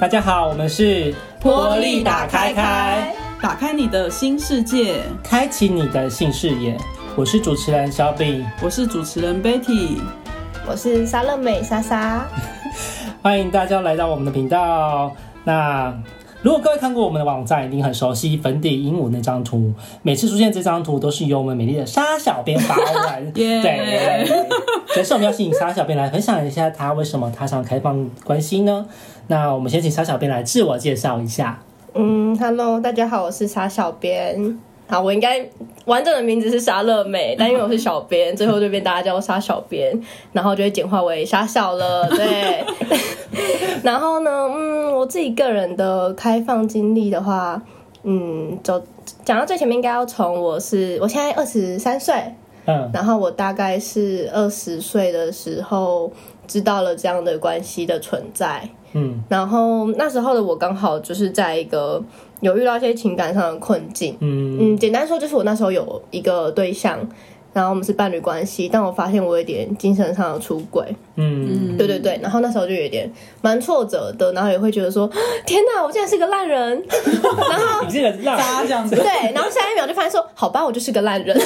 大家好，我们是玻璃打开开，打开你的新世界，开启你的新视野。我是主持人小饼，我是主持人 Betty，我是莎乐美莎莎。欢迎大家来到我们的频道。那如果各位看过我们的网站，一定很熟悉粉底鹦鹉那张图。每次出现这张图，都是由我们美丽的沙小编发文。Yeah. 对，所以我们要请沙小编来分享一下，他为什么踏上开放关系呢？那我们先请沙小编来自我介绍一下。嗯，Hello，大家好，我是沙小编。好，我应该完整的名字是沙乐美，但因为我是小编，最后就被大家叫我沙小编，然后就会简化为沙小了。对。然后呢，嗯，我自己个人的开放经历的话，嗯，走讲到最前面，应该要从我是我现在二十三岁，嗯，然后我大概是二十岁的时候知道了这样的关系的存在。嗯，然后那时候的我刚好就是在一个有遇到一些情感上的困境，嗯。嗯，简单说就是我那时候有一个对象，然后我们是伴侣关系，但我发现我有点精神上的出轨，嗯，对对对，然后那时候就有点蛮挫折的，然后也会觉得说天哪，我竟然是个烂人，然后你这个烂这样子，对，然后下一秒就发现说好吧，我就是个烂人。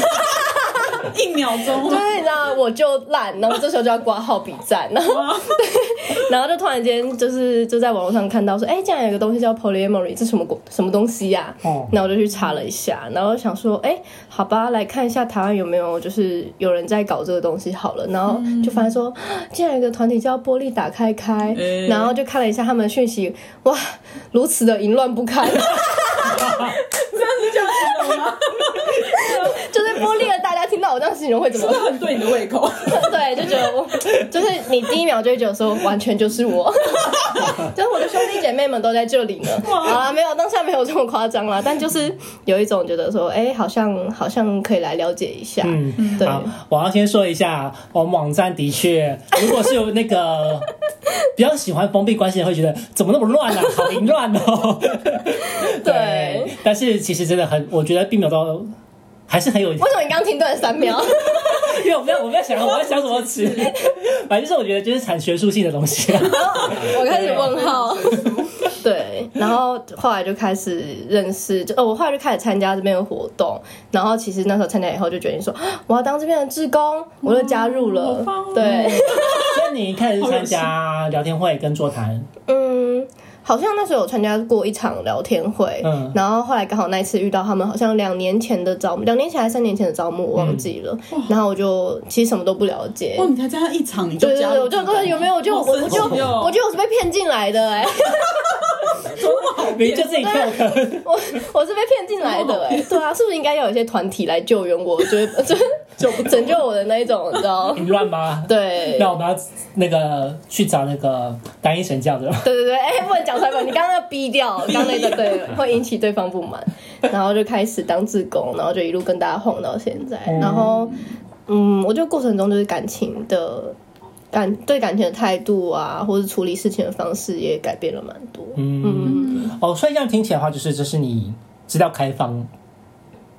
一秒钟，对，你知道，我就烂，然后这时候就要挂号比赞，然后对，然后就突然间就是就在网络上看到说，哎，竟然有个东西叫 polyamory，这什么什么东西呀？哦，然后我就去查了一下，然后想说，哎，好吧，来看一下台湾有没有就是有人在搞这个东西好了，然后就发现说，竟然有个团体叫玻璃打开开，然后就看了一下他们的讯息，哇，如此的淫乱不堪，这样子叫什么？就是玻璃了，大家听到我这样形容会怎么？是不是很对你的胃口？对，就觉得我就是你第一秒就会觉得说完全就是我，就是我的兄弟姐妹们都在这里呢。好了，没有，当下没有这么夸张啦，但就是有一种觉得说，哎、欸，好像好像可以来了解一下。嗯，对。我要先说一下，我们网站的确，如果是有那个 比较喜欢封闭关系的，会觉得怎么那么乱啊，好凌乱哦。对，对，但是其实真的很，我觉得并没有到。还是很有。为什么你刚刚停顿了三秒？因为我不要，我不要想，我在想什么词。反正就是我觉得就是产学术性的东西。我开始问号。对，然后后来就开始认识，就哦，我后来就开始参加这边的活动。然后其实那时候参加以后就决定说，我要当这边的志工，我就加入了。对。所以你开始参加聊天会跟座谈。嗯。好像那时候有参加过一场聊天会，嗯，然后后来刚好那一次遇到他们，好像两年前的招募，两年前还是三年前的招募，我忘记了。嗯、然后我就其实什么都不了解。哇，你才参加一场你就？对对对，我就有没有？我就我就我就我觉得我是被骗进来的哎、欸。怎么那么好别就自己跳坑？我我是被骗进来的哎、欸。对啊，是不是应该要有一些团体来救援我？就就就拯救我的那一种，你知道？淫乱吗？对。那我们要那个去找那个单一神教的。对对对，哎、欸，不能讲出来吧。你刚刚要逼掉，刚那个对，会引起对方不满，然后就开始当志工，然后就一路跟大家晃到现在。然后，嗯，我觉得过程中就是感情的感对感情的态度啊，或者处理事情的方式也改变了蛮多。嗯，嗯哦，所以这样听起来的话，就是这是你知道开放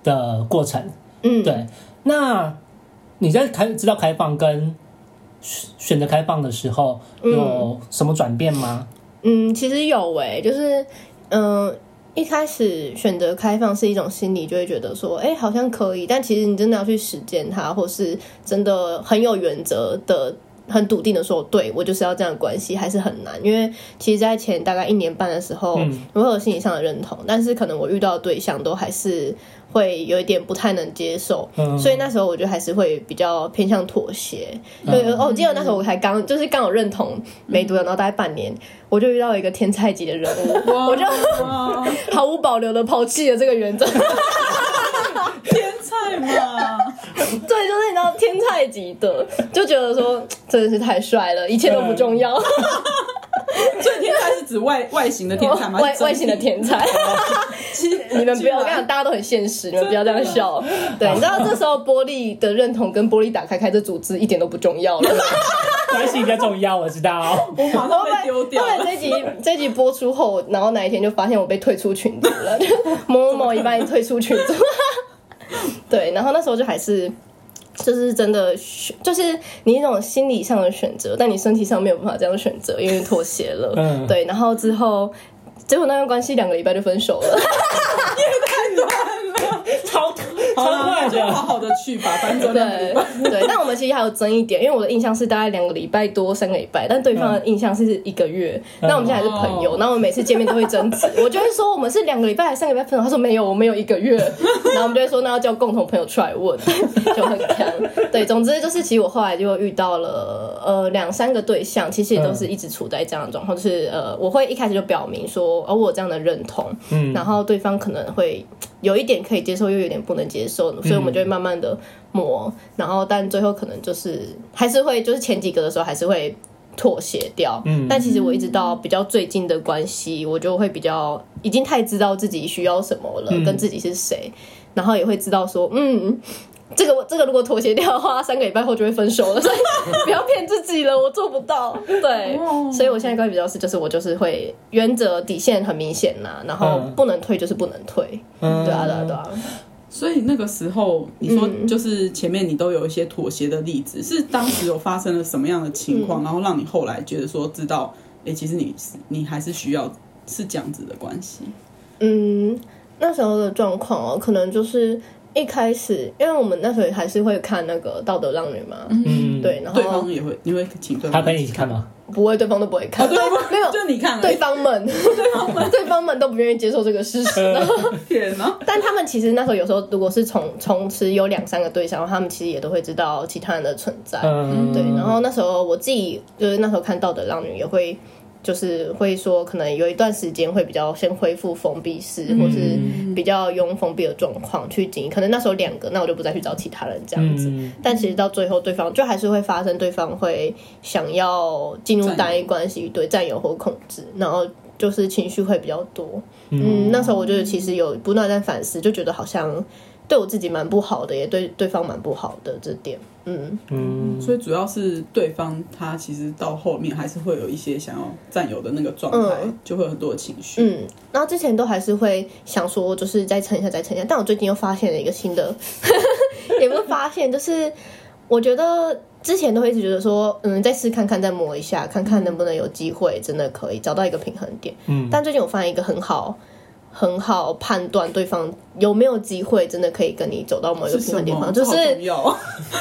的过程。嗯，对。那你在开知道开放跟选择开放的时候，有什么转变吗？嗯，其实有诶、欸，就是嗯、呃，一开始选择开放是一种心理，就会觉得说，哎，好像可以，但其实你真的要去实践它，或是真的很有原则的、很笃定的说，对，我就是要这样的关系，还是很难。因为其实，在前大概一年半的时候，嗯、我会有心理上的认同，但是可能我遇到的对象都还是。会有一点不太能接受，嗯、所以那时候我觉得还是会比较偏向妥协。对、嗯、哦，我记得那时候我才刚就是刚有认同没多久，然后大概半年，我就遇到一个天才级的人物，我就毫无保留的抛弃了这个原则。天才嘛，对，就是你知道天菜级的，就觉得说真的是太帅了，一切都不重要。嗯 所以天菜是指外外形的天才吗？外外形的天菜，其实你们不要，我跟你讲，大家都很现实，你们不要这样笑。对，你知道这时候玻璃的认同跟玻璃打开开这组织一点都不重要了，关系比较重要，我知道。我马上被丢掉。对这集这集播出后，然后哪一天就发现我被退出群组了，某某某一般退出群组。对，然后那时候就还是就是真的，就是你一种心理上的选择，但你身体上没有办法这样选择，因为妥协了。嗯，对，然后之后，结果那段关系两个礼拜就分手了，因为太短了，超超快的，就好好的去吧，反正对 对。但我们其实还有争一点，因为我的印象是大概两个礼拜多三个礼拜，但对方的印象是一个月。那、嗯、我们现在还是朋友，然后我们每次见面都会争执，我就会说我们是两个礼拜还是三个礼拜分手，他说没有，我们有一个月。然后我们就会说那要叫共同朋友出来问，就很锵。对，总之就是其实我后来就遇到了呃两三个对象，其实也都是一直处在这样的状况，就是呃我会一开始就表明说，而、哦、我这样的认同，嗯，然后对方可能会。有一点可以接受，又有点不能接受，所以我们就会慢慢的磨，嗯、然后但最后可能就是还是会，就是前几个的时候还是会妥协掉。嗯，但其实我一直到比较最近的关系，我就会比较已经太知道自己需要什么了，嗯、跟自己是谁，然后也会知道说，嗯。这个这个如果妥协掉的话，三个礼拜后就会分手了，所以 不要骗自己了，我做不到。对，所以我现在关系比较是，就是我就是会原则底线很明显呐，然后不能退就是不能退。嗯，对啊，对啊，对啊。所以那个时候你说就是前面你都有一些妥协的例子，是当时有发生了什么样的情况，然后让你后来觉得说知道，哎，其实你你还是需要是这样子的关系。嗯，那时候的状况哦，可能就是。一开始，因为我们那时候还是会看那个《道德浪女》嘛，嗯，对，然后对方也会，你会请对方他陪你一起看吗？不会，对方都不会看，对，没有，就你看，对方们，对方们，对方们都不愿意接受这个事实。天哪！但他们其实那时候有时候，如果是从从此有两三个对象，他们其实也都会知道其他人的存在，嗯，对。然后那时候我自己就是那时候看《到的浪女》也会。就是会说，可能有一段时间会比较先恢复封闭式，嗯、或是比较用封闭的状况去经营。可能那时候两个，那我就不再去找其他人这样子。嗯、但其实到最后，对方就还是会发生，对方会想要进入单一关系，对占有或控制，然后就是情绪会比较多。嗯，嗯，那时候我觉得其实有不断在反思，就觉得好像。对我自己蛮不好的，也对对方蛮不好的这点，嗯。嗯，所以主要是对方他其实到后面还是会有一些想要占有的那个状态，嗯、就会有很多的情绪，嗯，然后之前都还是会想说，就是再撑一下，再撑一下，但我最近又发现了一个新的，也不是发现，就是我觉得之前都会一直觉得说，嗯，再试看看，再磨一下，看看能不能有机会，真的可以找到一个平衡点，嗯，但最近我发现一个很好。很好判断对方有没有机会，真的可以跟你走到某一个平衡地方，就是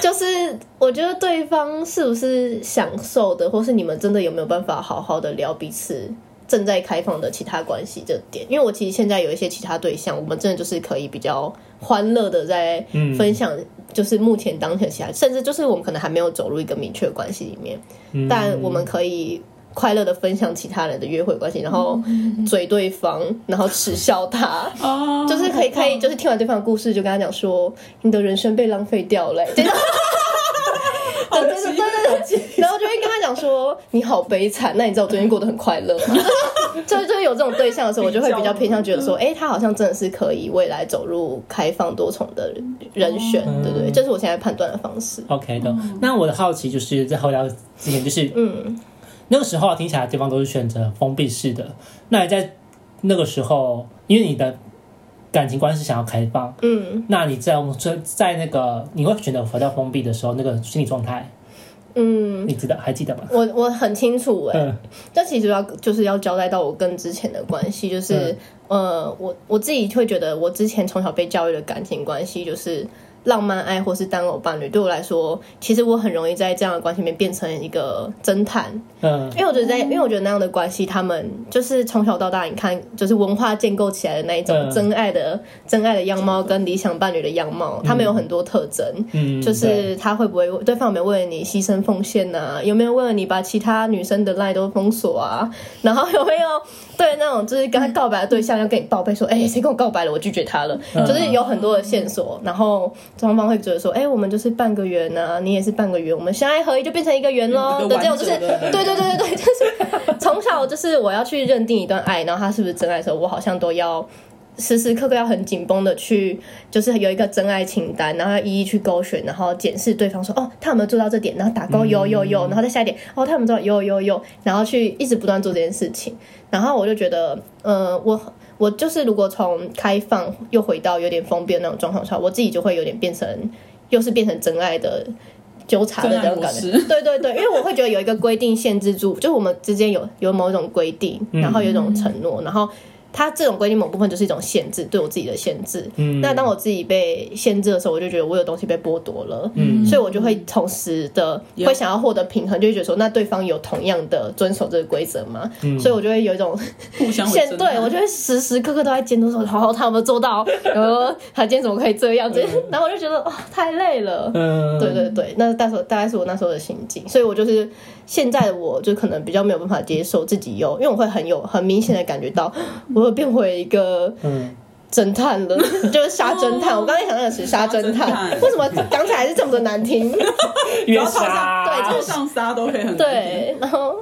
就是我觉得对方是不是享受的，或是你们真的有没有办法好好的聊彼此正在开放的其他关系这点。因为我其实现在有一些其他对象，我们真的就是可以比较欢乐的在分享，就是目前当前其他，甚至就是我们可能还没有走入一个明确的关系里面，但我们可以。快乐的分享其他人的约会关系，然后嘴对方，然后耻笑他，就是可以可以，就是听完对方的故事，就跟他讲说，你的人生被浪费掉了，真的，对对对对，然后就会跟他讲说，你好悲惨，那你知道我最近过得很快乐吗？就就有这种对象的时候，我就会比较偏向觉得说，哎，他好像真的是可以未来走入开放多重的人选，对不对？这是我现在判断的方式。OK 的，那我的好奇就是在后聊之前，就是嗯。那个时候听起来，对方都是选择封闭式的。那你在那个时候，因为你的感情观是想要开放，嗯，那你在在在那个你会选择回到封闭的时候，那个心理状态，嗯，你知道还记得吗？我我很清楚哎、欸，嗯、这其实要就是要交代到我跟之前的关系，就是、嗯、呃，我我自己会觉得，我之前从小被教育的感情关系就是。浪漫爱或是单偶伴侣，对我来说，其实我很容易在这样的关系里面变成一个侦探。嗯，因为我觉得在，因为我觉得那样的关系，他们就是从小到大，你看，就是文化建构起来的那一种真爱的、嗯、真爱的样貌，跟理想伴侣的样貌，他们有很多特征。嗯，就是他会不会对方有没有为了你牺牲奉献啊？有没有为了你把其他女生的赖都封锁啊？然后有没有对那种就是跟他告白的对象要跟你报备说，哎，谁跟我告白了？我拒绝他了。就是有很多的线索，然后。双方会觉得说，哎、欸，我们就是半个圆呐、啊，你也是半个圆，我们相爱合一就变成一个圆喽。的这种就是，对对对对对，就是从小就是我要去认定一段爱，然后他是不是真爱的时候，我好像都要时时刻刻要很紧绷的去，就是有一个真爱清单，然后要一一去勾选，然后检视对方说，哦，他有没有做到这点，然后打勾，有有有，然后再下一点，哦，他有没有做到，有有有，然后去一直不断做这件事情，然后我就觉得，呃，我。我就是，如果从开放又回到有点封闭的那种状况下，我自己就会有点变成又是变成真爱的纠缠的这种感觉。对对对，因为我会觉得有一个规定限制住，就是我们之间有有某一种规定，然后有一种承诺，然后。它这种规定某部分就是一种限制，对我自己的限制。嗯，那当我自己被限制的时候，我就觉得我有东西被剥夺了。嗯，所以我就会同时的会想要获得平衡，就会觉得说，那对方有同样的遵守这个规则吗？嗯，所以我就会有一种 互相限对，我就会时时刻刻都在监督说，好好他有没有做到？然后他今天怎么可以这样子？然后我就觉得哦，太累了。嗯，对对对，那大时候大概是我那时候的心境，所以我就是现在的我就可能比较没有办法接受自己有，因为我会很有很明显的感觉到。我会变回一个侦探了，嗯、就是杀侦探。我刚才想的是杀侦探，为什么讲起来是这么的难听？越杀对，就是上杀都可以很对，然后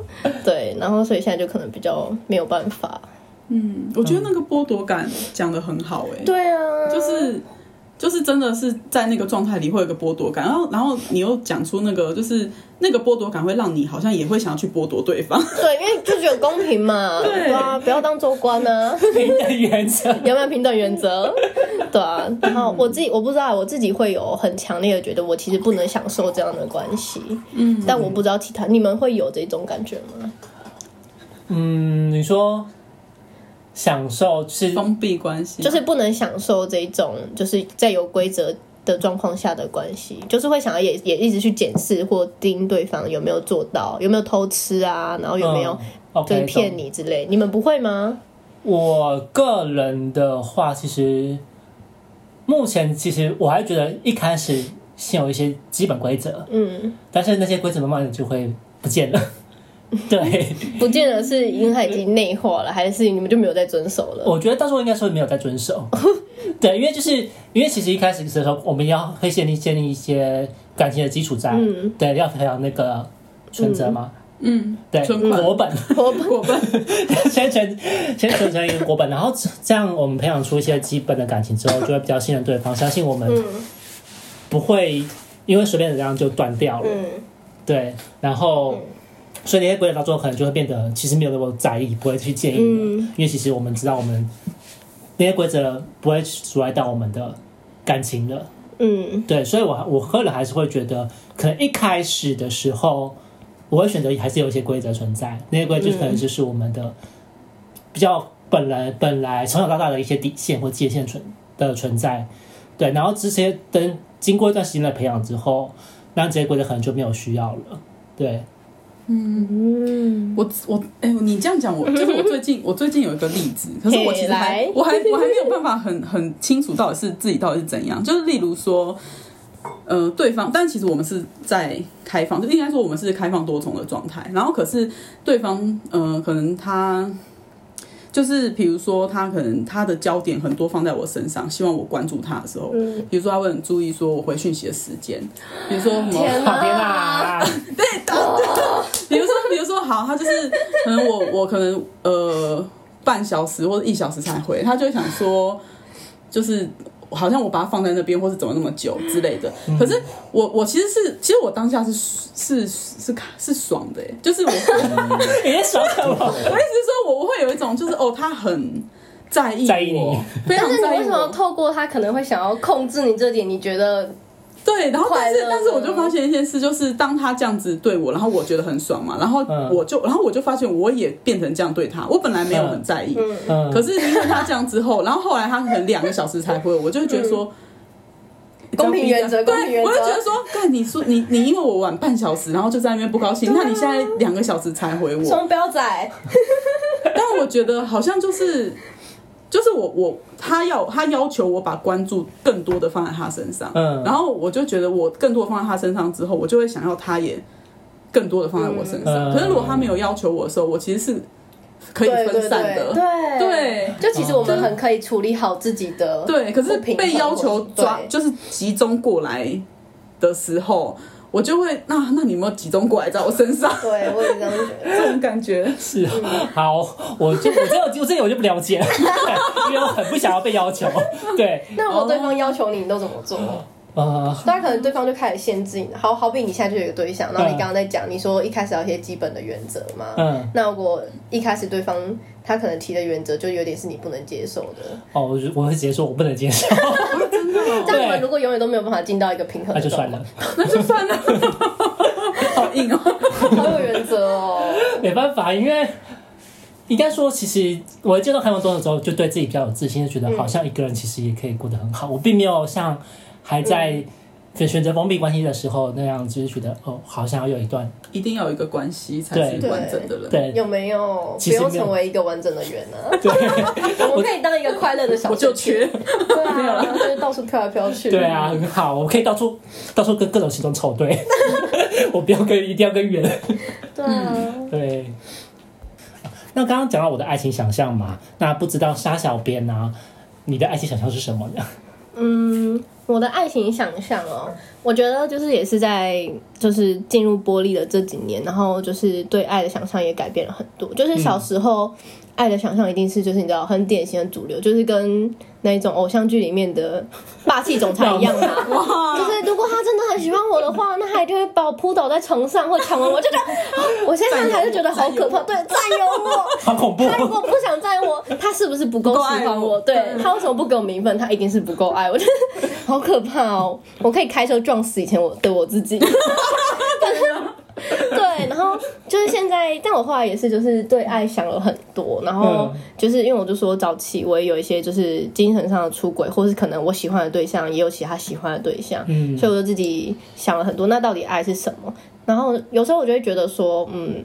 对，然后所以现在就可能比较没有办法。嗯，我觉得那个剥夺感讲得很好哎、欸。对啊，就是。就是真的是在那个状态里会有一个剥夺感，然后然后你又讲出那个就是那个剥夺感会让你好像也会想要去剥夺对方，对，因为就觉得公平嘛，对，对啊，不要当州官呢，平等原则，有没有平等原则？对啊，然后我自己我不知道我自己会有很强烈的觉得我其实不能享受这样的关系，嗯，但我不知道其他你们会有这种感觉吗？嗯，你说。享受是封闭关系，就是不能享受这种，就是在有规则的状况下的关系，就是会想要也也一直去检视或盯对方有没有做到，有没有偷吃啊，然后有没有就是骗你之类，嗯 okay, 你们不会吗？我个人的话，其实目前其实我还觉得一开始先有一些基本规则，嗯，但是那些规则慢慢的就会不见了。对，不见得是因为他已经内化了，还是你们就没有在遵守了？我觉得到时候应该说没有在遵守。对，因为就是因为其实一开始的时候，我们要会建立建立一些感情的基础在，嗯、对，要培养那个存折嘛，嗯，对，国本，国本，国本，先存先存成一个国本，然后这样我们培养出一些基本的感情之后，就会比较信任对方，相信我们不会因为随便怎样就断掉了。嗯，对，然后。嗯所以那些规则到最后可能就会变得其实没有那么在意，不会去介意，嗯、因为其实我们知道我们那些规则不会阻碍到我们的感情的。嗯，对，所以我我个人还是会觉得，可能一开始的时候，我会选择还是有一些规则存在，那些规则可能就是我们的比较本来本来从小到大的一些底线或界限存的存在。对，然后这些等经过一段时间的培养之后，那这些规则可能就没有需要了。对。嗯，我我哎、欸，你这样讲，我就是我最近我最近有一个例子，可是我其实还我还我还没有办法很很清楚到底是自己到底是怎样，就是例如说，呃，对方，但其实我们是在开放，就应该说我们是开放多重的状态，然后可是对方，呃，可能他。就是比如说，他可能他的焦点很多放在我身上，希望我关注他的时候，嗯、比如说他会很注意说我回讯息的时间，比如说什么天哪，对，比如说比如说好，他就是可能我我可能呃半小时或者一小时才回，他就会想说就是。好像我把它放在那边，或是怎么那么久之类的。嗯、可是我我其实是，其实我当下是是是是爽的，就是我，也爽什么？我意思是说，我会有一种就是哦，他很在意我，在意你，非常在意我。但是你为什么透过他可能会想要控制你这点？你觉得？对，然后但是但是我就发现一件事，就是当他这样子对我，然后我觉得很爽嘛，然后我就然后我就发现我也变成这样对他，我本来没有很在意，可是因为他这样之后，然后后来他可能两个小时才回我，我就会觉得说公平原则，公平原则，我就觉得说，看你说你你因为我晚半小时，然后就在那边不高兴，那你现在两个小时才回我，双标仔，但我觉得好像就是。就是我我他要他要求我把关注更多的放在他身上，嗯，然后我就觉得我更多的放在他身上之后，我就会想要他也更多的放在我身上。嗯、可是如果他没有要求我的时候，我其实是可以分散的，对对，对，对，就其实我们很可以处理好自己的，对。可是被要求抓就是集中过来的时候。我就会那那你有没有集中过来在我身上？对，我也这样觉得，这种感觉是好。我就我这个我这个我就不了解了，因为我很不想要被要求。对，那如果对方要求你，你都怎么做？啊，当然可能对方就开始限制你。好好比你现在就有一个对象，然后你刚刚在讲，你说一开始要一些基本的原则嘛。嗯。那如果一开始对方他可能提的原则就有点是你不能接受的。哦，我我会直接说我不能接受。这样我们如果永远都没有办法进到一个平衡，那就算了，那就算了，好硬哦，好有原则哦。没办法，因为应该说，其实我见到开放多的时候，就对自己比较有自信，就觉得好像一个人其实也可以过得很好。我并没有像还在选择封闭关系的时候那样，就是觉得哦，好像要有一段，一定要有一个关系才是完整的人。对，有没有不用成为一个完整的人呢？对，我们可以当一个快乐的小，我就缺，对啊，就是到处飘来飘去。对啊，很好，我可以到处到处跟各种形状凑对，我不要跟一定要跟圆。对啊，对。那刚刚讲到我的爱情想象嘛，那不知道沙小编啊，你的爱情想象是什么呢？嗯，我的爱情想象哦，我觉得就是也是在就是进入玻璃的这几年，然后就是对爱的想象也改变了很多。就是小时候爱的想象一定是就是你知道很典型的主流，就是跟那种偶像剧里面的霸气总裁一样啊。就是如果他真的很喜欢我的话，那他一定会把我扑倒在床上或强吻我，就觉得我现在还是觉得好可怕。对，占有我，好恐怖。他如果不想占有我，他是不是不够喜欢我？对，他为什么不给我名分？他一定是不够爱我。我觉得好可怕哦！我可以开车撞死以前我的我自己。对，然后就是现在，但我后来也是，就是对爱想了很多。然后就是因为我就说早期我也有一些就是精神上的出轨，或是可能我喜欢的对象也有其他喜欢的对象，嗯，所以我就自己想了很多。那到底爱是什么？然后有时候我就会觉得说，嗯，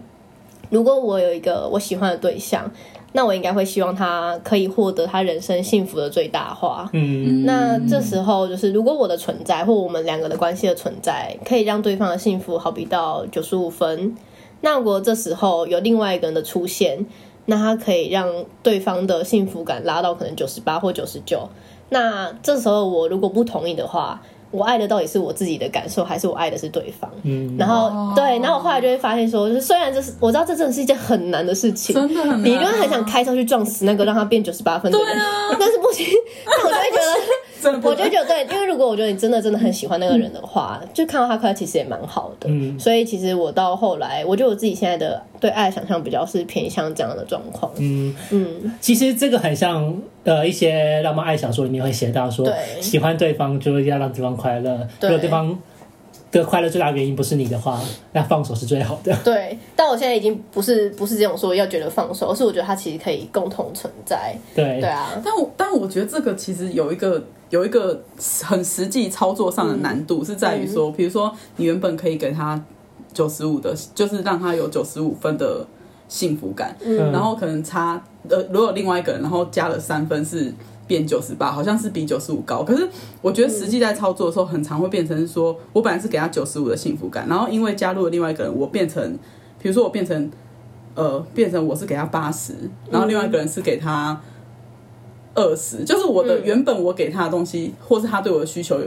如果我有一个我喜欢的对象。那我应该会希望他可以获得他人生幸福的最大化。嗯，那这时候就是，如果我的存在或我们两个的关系的存在，可以让对方的幸福好比到九十五分，那如果这时候有另外一个人的出现，那他可以让对方的幸福感拉到可能九十八或九十九，那这时候我如果不同意的话。我爱的到底是我自己的感受，还是我爱的是对方？嗯，然后、哦、对，然后我后来就会发现说，就是虽然这是我知道这真的是一件很难的事情，真的很难、啊，你就会很想开车去撞死那个让他变九十八分的人，对啊，但是不行，那我就会觉得。我就觉得对，因为如果我觉得你真的真的很喜欢那个人的话，嗯、就看到他快乐其实也蛮好的。嗯，所以其实我到后来，我觉得我自己现在的对爱的想象比较是偏向这样的状况。嗯嗯，其实这个很像呃一些浪漫爱小说里面会写到说，喜欢对方就是要让对方快乐，对如果对方的快乐最大原因不是你的话，那放手是最好的。对，但我现在已经不是不是这种说要觉得放手，而是我觉得它其实可以共同存在。对对啊，但我但我觉得这个其实有一个。有一个很实际操作上的难度，是在于说，比如说你原本可以给他九十五的，就是让他有九十五分的幸福感，然后可能差呃，如果另外一个人然后加了三分是变九十八，好像是比九十五高。可是我觉得实际在操作的时候，很常会变成说，我本来是给他九十五的幸福感，然后因为加入了另外一个人，我变成，比如说我变成呃，变成我是给他八十，然后另外一个人是给他。二十，就是我的原本我给他的东西，或是他对我的需求，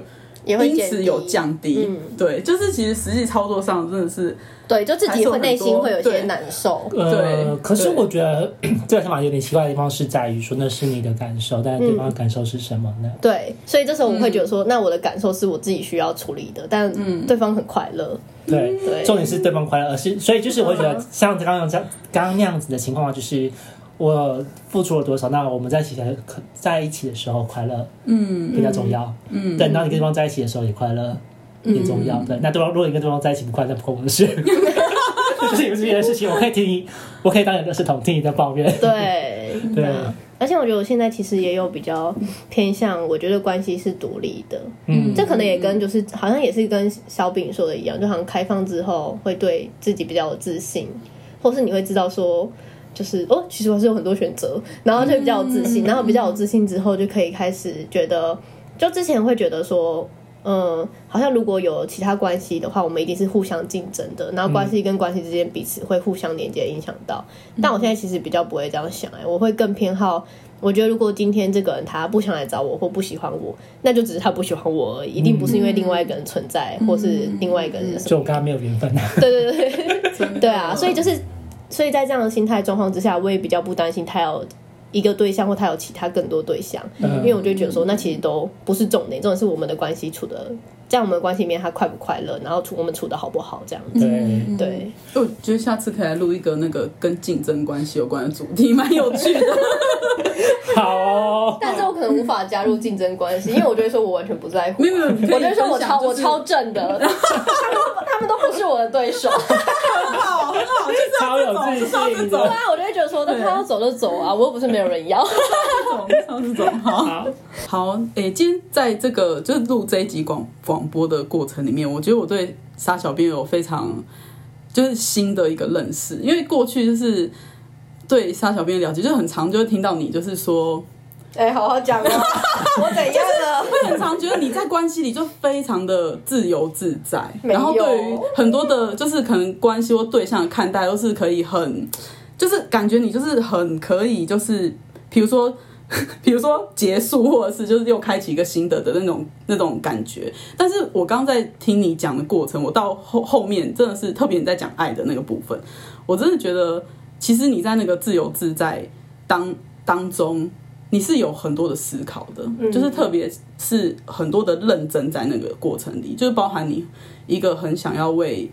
也会因此有降低。对，就是其实实际操作上真的是，对，就自己会内心会有些难受。对，可是我觉得 这个想法有点奇怪的地方是在于说，那是你的感受，但对方的感受是什么呢？对，所以这时候我们会觉得说，那我的感受是我自己需要处理的，但对方很快乐。对，重点是对方快乐，而是所以就是我觉得像刚刚这样刚刚那样子的情况就是。我付出了多少？那我们在一起可在一起的时候快乐，嗯，比较重要。嗯，等到你跟对方在一起的时候也快乐，也重要。对，那对方如果你跟对方在一起不快乐，那不关我的事。这是有这些事情，我可以听你，我可以当你的垃圾桶，听你的抱怨。对 对，而且我觉得我现在其实也有比较偏向，我觉得关系是独立的。嗯，这可能也跟就是好像也是跟小饼说的一样，就好像开放之后会对自己比较有自信，或是你会知道说。就是哦，其实我是有很多选择，然后就比较有自信，然后比较有自信之后就可以开始觉得，就之前会觉得说，嗯，好像如果有其他关系的话，我们一定是互相竞争的，然后关系跟关系之间彼此会互相连接，影响到。但我现在其实比较不会这样想，哎，我会更偏好，我觉得如果今天这个人他不想来找我或不喜欢我，那就只是他不喜欢我而已，一定不是因为另外一个人存在，或是另外一个人，就我跟他没有缘分。对对对，对啊，所以就是。所以在这样的心态状况之下，我也比较不担心他有一个对象，或他有其他更多对象，嗯、因为我就觉得说，那其实都不是重点，重点是我们的关系处的这样我们的关系里面他快不快乐，然后处我们处的好不好这样子。对对，我觉得下次可以来录一个那个跟竞争关系有关的主题，蛮有趣的。好哦，但是我可能无法加入竞争关系，因为我觉得说我完全不在乎。没有没有，我觉得说我超、就是、我超正的，他 们他们都不是我的对手。很好很好，就是超有自信。对啊，我就会觉得说，那他要走就走啊，我又不是没有人要。超这种好好诶、欸，今天在这个就是录这一集广广播的过程里面，我觉得我对沙小编有非常就是新的一个认识，因为过去就是。对沙小编了解，就很常就会听到你就是说，哎、欸，好好讲哦，我怎样的？会很常觉得你在关系里就非常的自由自在，然后对于很多的，就是可能关系或对象的看待都是可以很，就是感觉你就是很可以，就是比如说，比如说结束，或者是就是又开启一个新的的那种那种感觉。但是我刚在听你讲的过程，我到后后面真的是特别你在讲爱的那个部分，我真的觉得。其实你在那个自由自在当当中，你是有很多的思考的，就是特别是很多的认真在那个过程里，就是包含你一个很想要为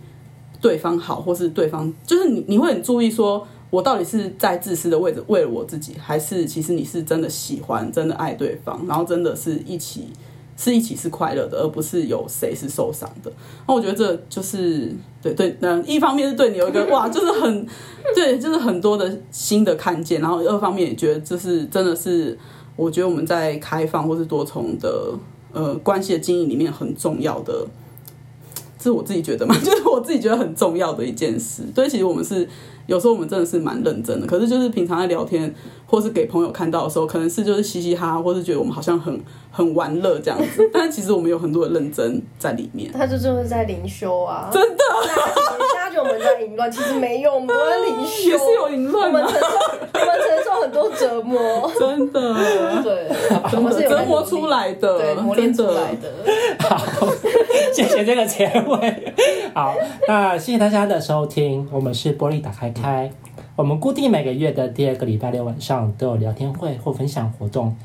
对方好，或是对方，就是你你会很注意说，我到底是在自私的位置为了我自己，还是其实你是真的喜欢，真的爱对方，然后真的是一起。是一起是快乐的，而不是有谁是受伤的。那我觉得这就是对对，那一方面是对你有一个哇，就是很对，就是很多的新的看见。然后二方面也觉得，就是真的是，我觉得我们在开放或是多重的呃关系的经营里面很重要的，这是我自己觉得嘛，就是我自己觉得很重要的一件事。所以其实我们是。有时候我们真的是蛮认真的，可是就是平常在聊天，或是给朋友看到的时候，可能是就是嘻嘻哈哈，或是觉得我们好像很很玩乐这样子，但其实我们有很多的认真在里面。他就就是在灵修啊，真的。大家觉得我们在淫乱，其实没有，我们都在灵修，也是有淫乱。我们承受，我们承受很多折磨，真的。对，我们是折磨出来的，对，磨练出来的。好，谢谢这个结尾。好，那谢谢大家的收听，我们是玻璃打开。开，我们固定每个月的第二个礼拜六晚上都有聊天会或分享活动，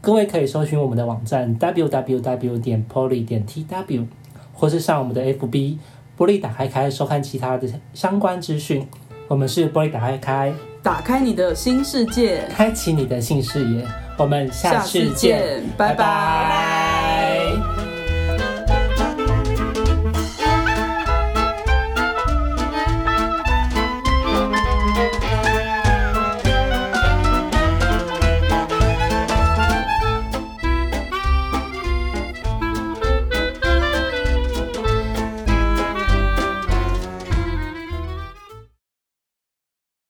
各位可以搜寻我们的网站 www 点 poly 点 tw，或是上我们的 FB 玻璃打开开收看其他的相关资讯。我们是玻璃打开开，打开你的新世界，开启你的新视野。我们下次见，拜拜。拜拜。